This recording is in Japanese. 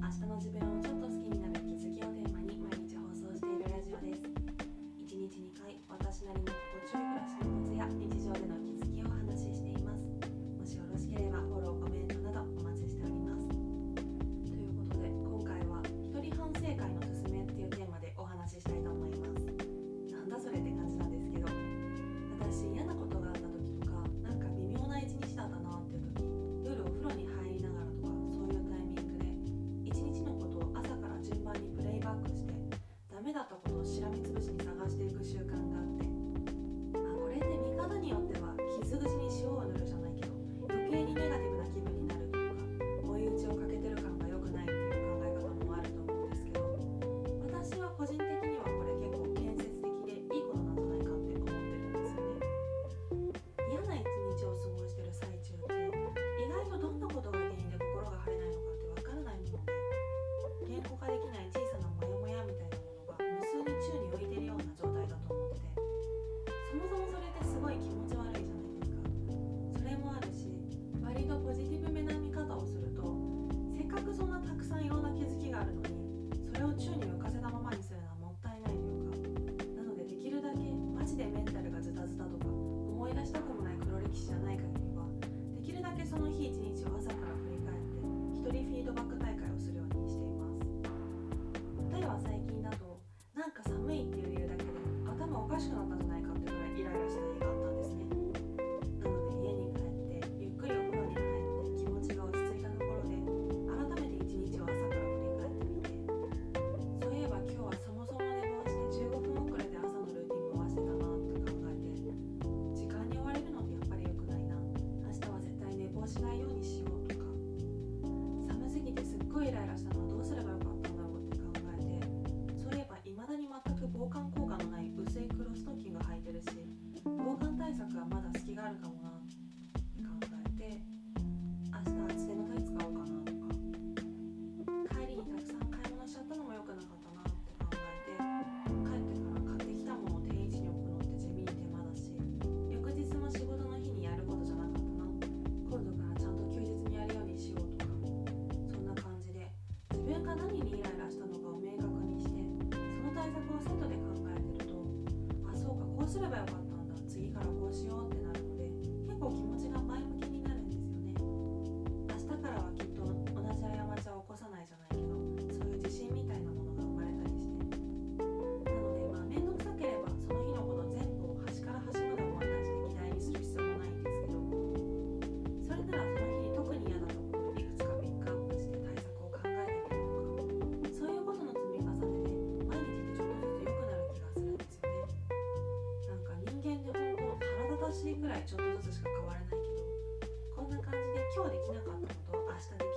明日の自分をちょっとったことをしらみつぶしに出来吧。年ぐらいちょっとずつしか変わらないけどこんな感じで今日できなかったことを明日で